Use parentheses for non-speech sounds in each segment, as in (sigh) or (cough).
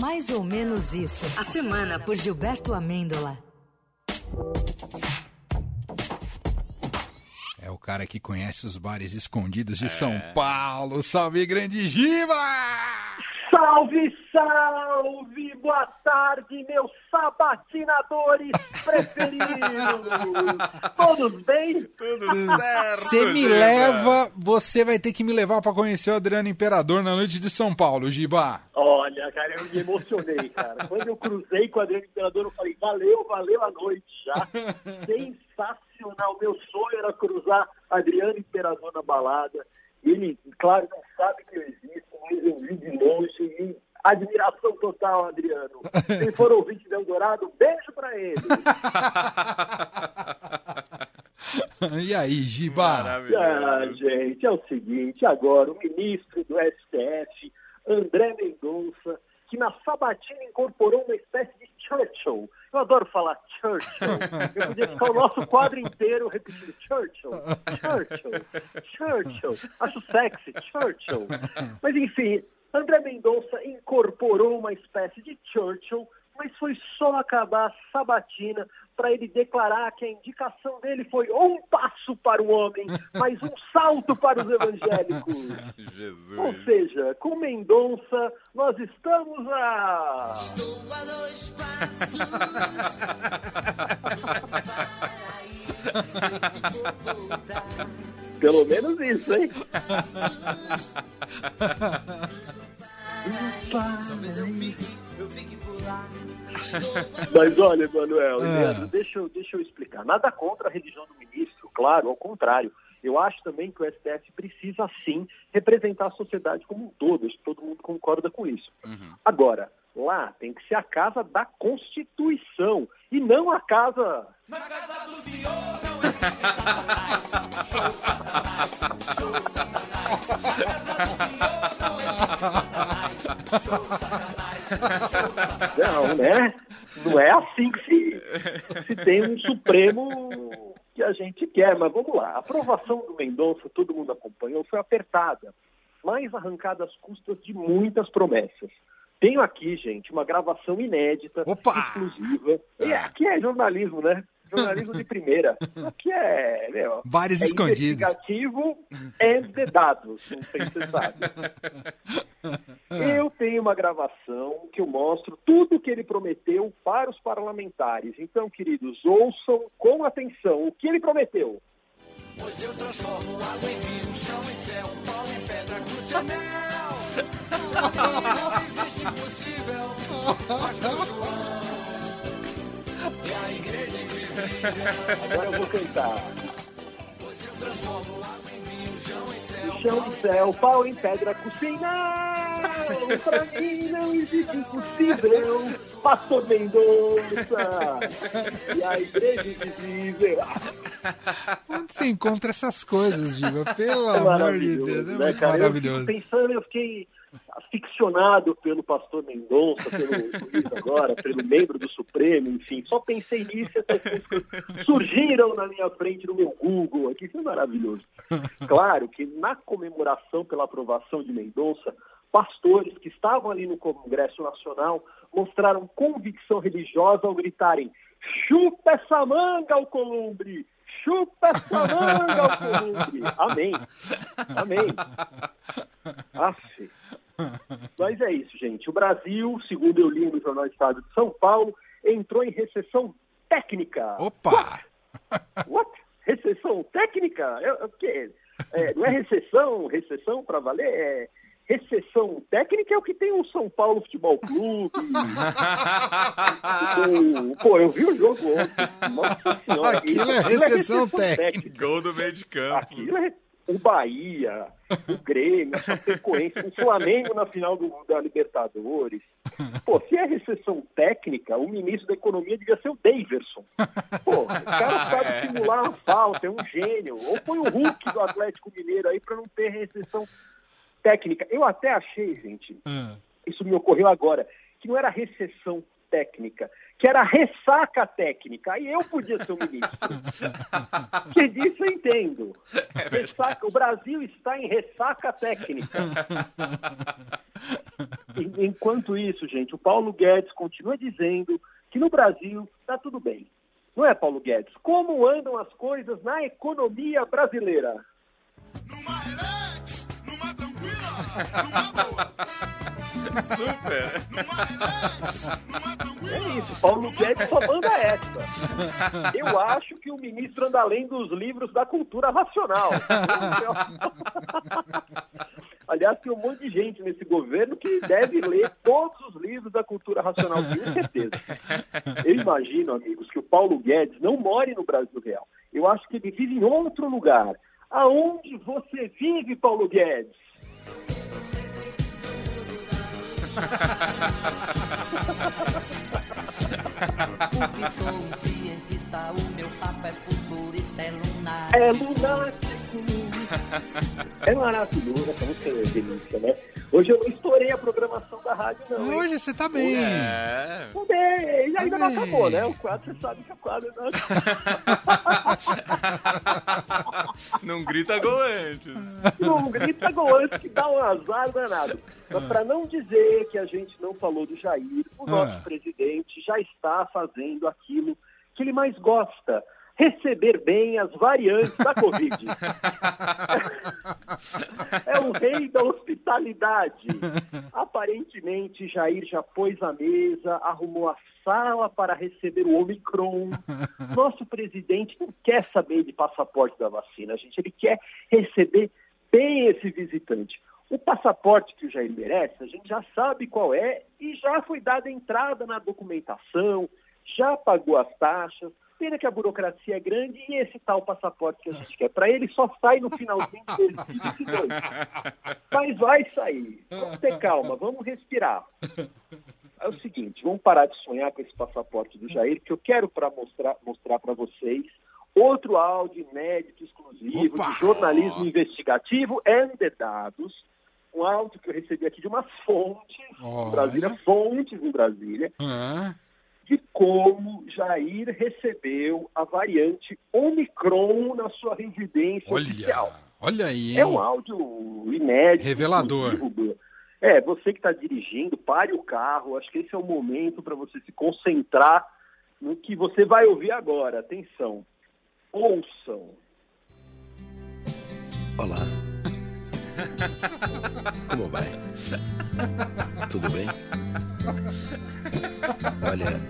Mais ou menos isso. A semana por Gilberto Amêndola. É o cara que conhece os bares escondidos de São Paulo. Salve, grande Giba! Salve, salve! Boa tarde, meus sabatinadores preferidos! Todos bem? Tudo certo. Você me Giba. leva, você vai ter que me levar pra conhecer o Adriano Imperador na noite de São Paulo, Giba. Olha, cara, eu me emocionei, cara. Quando eu cruzei com o Adriano Imperador, eu falei, valeu, valeu a noite já. (laughs) Sensacional. Meu sonho era cruzar Adriano Imperador na balada. Ele, claro, não sabe que eu existo, mas eu vi de longe e admiração total, Adriano. Se for ouvinte de Eldorado, beijo pra ele. (laughs) E aí, Giba? Ah, gente, é o seguinte, agora o ministro do STF, André Mendonça, que na sabatina incorporou uma espécie de Churchill. Eu adoro falar Churchill. Eu podia ficar o nosso quadro inteiro repetindo Churchill, Churchill, Churchill. Acho sexy, Churchill. Mas enfim, André Mendonça incorporou uma espécie de Churchill, mas foi só acabar a sabatina para ele declarar que a indicação dele foi um passo para o homem, (laughs) mas um salto para os evangélicos. (laughs) Jesus. Ou seja, com Mendonça, nós estamos a. (laughs) Pelo menos isso, hein? Mas olha, Manuel, Ah. Leandro, deixa, eu, deixa eu explicar. Nada contra a religião do ministro, claro, ao contrário. Eu acho também que o STF precisa, sim, representar a sociedade como um todo. Acho que todo mundo concorda com isso. Agora, lá tem que ser a casa da Constituição e não a casa. Não, né? Não é assim que se, se tem um Supremo que a gente quer. Mas vamos lá. A aprovação do Mendonça, todo mundo acompanhou, foi apertada, mas arrancada às custas de muitas promessas. Tenho aqui, gente, uma gravação inédita, Opa! exclusiva. E aqui é jornalismo, né? Jornalismo de primeira. Aqui é, meu, Bares é escondidos. investigativo e de dados, não sei se você sabe. Eu tenho uma gravação que eu mostro tudo o que ele prometeu para os parlamentares. Então, queridos, ouçam com atenção o que ele prometeu. Pois eu transformo água em vinho, chão em céu, pau em pedra, cruz em mel. (laughs) Não existe impossível, mas com João. Agora eu vou cantar. Vinho, chão em céu. Pau em pedra, cozinha. Pra mim não existe impossível. Pastor Mendonça. E a igreja invisível. Onde você encontra essas coisas, Giba? Pelo É amor de Deus, é né, muito cara? maravilhoso. Eu pensando, eu fiquei aficionado pelo pastor Mendonça, pelo juiz agora, pelo membro do Supremo, enfim. Só pensei nisso e essas coisas surgiram na minha frente no meu Google aqui. Foi maravilhoso. Claro que na comemoração pela aprovação de Mendonça, pastores que estavam ali no Congresso Nacional mostraram convicção religiosa ao gritarem chupa essa manga, Alcolumbre! Chupa essa manga, Alcolumbre! Amém. Amém. Aff. (laughs) Mas é isso, gente. O Brasil, segundo eu li no Jornal Estado de São Paulo, entrou em recessão técnica. Opa! What? Recessão técnica? É, é o quê? É, não é recessão, recessão para valer? É recessão técnica é o que tem o São Paulo Futebol Clube. o, (laughs) pô, eu vi o jogo ontem. Nossa senhora. Aquilo é recessão técnica. Gol do meio de campo. Aquilo é o Bahia, o Grêmio, a Chapecoense, o Flamengo na final do, da Libertadores. Pô, se é recessão técnica, o ministro da Economia devia ser o Daverson. Pô, o cara (laughs) sabe simular uma falta, é um gênio. Ou põe o Hulk do Atlético Mineiro aí para não ter recessão técnica. Eu até achei, gente, Ah, isso me ocorreu agora, que não era recessão técnica, que era ressaca técnica. Aí eu podia ser o ministro. (laughs) que disso eu entendo. Ressaca, o Brasil está em ressaca técnica. (laughs) En- Enquanto isso, gente, o Paulo Guedes continua dizendo que no Brasil está tudo bem. Não é, Paulo Guedes? Como andam as coisas na economia brasileira? Numa numa boa. Super. Numa relax, numa É isso, Paulo Guedes só manda essa. Eu acho que o ministro anda além dos livros da cultura racional. Aliás, tem um monte de gente nesse governo que deve ler todos os livros da cultura racional, tenho certeza. Eu imagino, amigos, que o Paulo Guedes não more no Brasil real. Eu acho que ele vive em outro lugar. Aonde você vive, Paulo Guedes? Sou um cientista, o meu papo é futurista, é lunar. É lunático. É maravilhoso, essa música delícia, né? Hoje eu não estourei a programação da rádio, não. hein? Hoje você tá bem. É. Tudo bem, e ainda não Tá bem. acabou, né? O quadro, você sabe que o quadro não (laughs) Não grita gol antes. Não grita gol antes que dá um azar danado. Mas para não dizer que a gente não falou do Jair, o nosso Ah. presidente já está fazendo aquilo que ele mais gosta. Receber bem as variantes da Covid. (laughs) é o rei da hospitalidade. Aparentemente, Jair já pôs a mesa, arrumou a sala para receber o Omicron. Nosso presidente não quer saber de passaporte da vacina, gente. Ele quer receber bem esse visitante. O passaporte que o Jair merece, a gente já sabe qual é e já foi dada entrada na documentação, já pagou as taxas. Pena que a burocracia é grande e esse tal passaporte que a gente quer para ele só sai no finalzinho de 2022. Mas vai sair. Vamos ter calma, vamos respirar. É o seguinte, vamos parar de sonhar com esse passaporte do Jair, que eu quero para mostrar mostrar para vocês outro áudio inédito, exclusivo, Opa! de jornalismo investigativo and the dados. Um áudio que eu recebi aqui de umas fontes em Olha. Brasília, fontes em Brasília, Ah, de como Jair recebeu a variante Omicron na sua residência oficial. olha, olha aí, hein? É um áudio inédito. Revelador. É, você que está dirigindo, pare o carro. Acho que esse é o momento para você se concentrar no que você vai ouvir agora. Atenção. Ouçam. Olá. (laughs) Como vai? Tudo bem? Olha,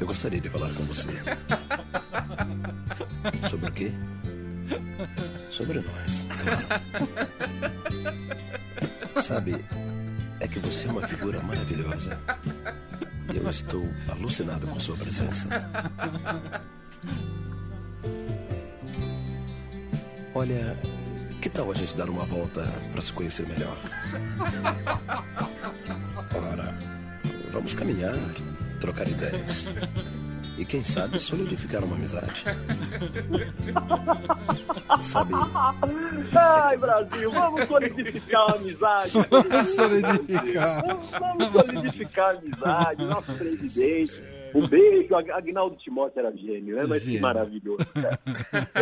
eu gostaria de falar com você. Sobre o quê? Sobre nós, claro. Sabe, é que você é uma figura maravilhosa. E eu estou alucinado com sua presença. Olha, que tal a gente dar uma volta para se conhecer melhor? Ora, vamos caminhar, trocar ideias. E quem sabe solidificar uma amizade. (laughs) Sabe, Ai, Brasil, vamos solidificar a amizade. Solidificar. Vamos, vamos solidificar a amizade. Nosso presidente. Um beijo. Ag- Agnaldo Timóteo era gênio, né? Mas que Gênio. maravilhoso. cara.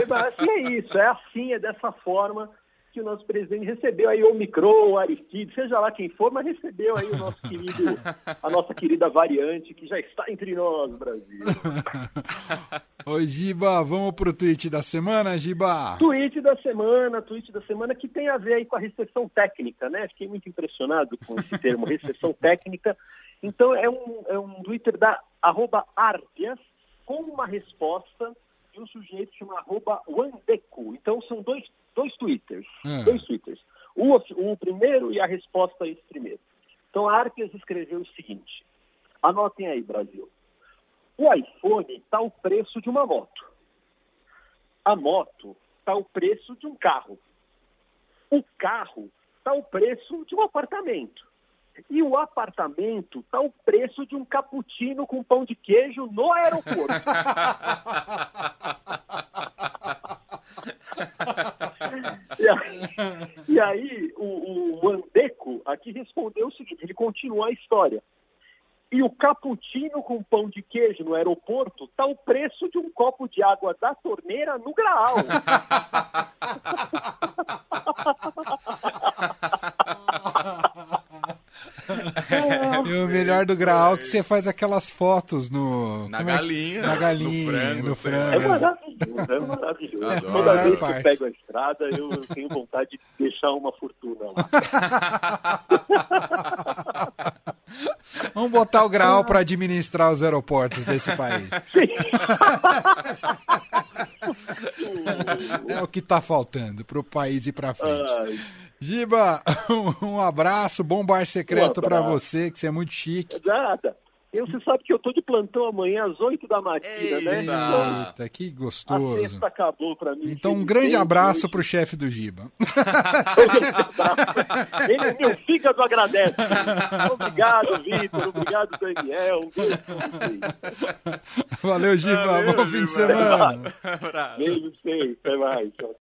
E, mas assim é isso, é assim, é dessa forma que o nosso presidente recebeu aí o Omicron, o Aristide, seja lá quem for, mas recebeu aí o nosso querido, a nossa querida variante que já está entre nós, Brasil. (laughs) Ô, Giba, vamos pro tweet da semana, Giba? Tweet da semana, tweet da semana que tem a ver aí com a recessão técnica, né? Fiquei muito impressionado com esse termo, recessão técnica. Então é um, é um Twitter da arroba Arpias com uma resposta de um sujeito chamado arroba Wandeco. Então são dois, dois Twitters, Hum. dois Twitters. O, o primeiro e a resposta a esse primeiro. Então a Arpias escreveu o seguinte, anotem aí, Brasil. O iPhone está o preço de uma moto. A moto está o preço de um carro. O carro está o preço de um apartamento. E o apartamento está o preço de um cappuccino com pão de queijo no aeroporto. (laughs) e aí, e aí o, o Andeco aqui respondeu o seguinte, ele continua a história. E o cappuccino com pão de queijo no aeroporto está o preço de um copo de água da torneira no graal. E o melhor do Graal é que você faz aquelas fotos no. Na é galinha, Na no galinha, frango, no frango. É é maravilhoso. Adoro. Toda vez que eu pego a estrada, eu tenho vontade de deixar uma fortuna lá. (laughs) Vamos botar o Graal para administrar os aeroportos desse país. (laughs) É o que tá faltando pro país ir pra frente. Ai, Giba, (laughs) um abraço, bom bar secreto Um pra abraço. você, que você é muito chique. nada. Eu, você sabe que eu tô de plantão amanhã às 8 da matina, né? Então, Eita, que a gostoso. sexta acabou pra mim. Então, um grande abraço hoje. pro chefe do Giba. (laughs) Ele, meu fígado agradece. Obrigado, Vitor. Obrigado, Daniel. Valeu, Giba. Valeu, Bom fim de Giba. semana. Beijo vocês. Até mais.